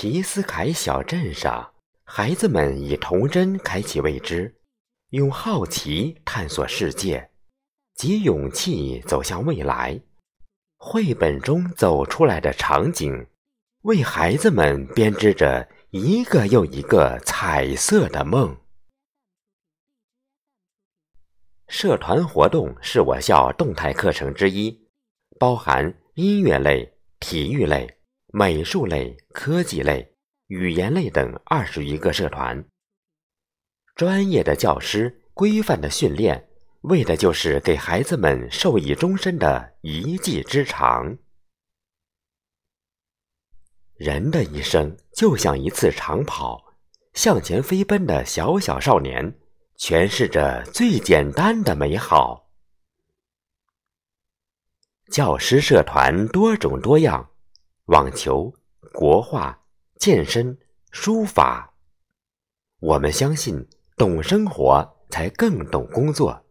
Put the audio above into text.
皮斯凯小镇上，孩子们以童真开启未知，用好奇探索世界，及勇气走向未来。绘本中走出来的场景，为孩子们编织着一个又一个彩色的梦。社团活动是我校动态课程之一，包含音乐类、体育类。美术类、科技类、语言类等二十余个社团，专业的教师、规范的训练，为的就是给孩子们受益终身的一技之长。人的一生就像一次长跑，向前飞奔的小小少年，诠释着最简单的美好。教师社团多种多样。网球、国画、健身、书法，我们相信，懂生活才更懂工作。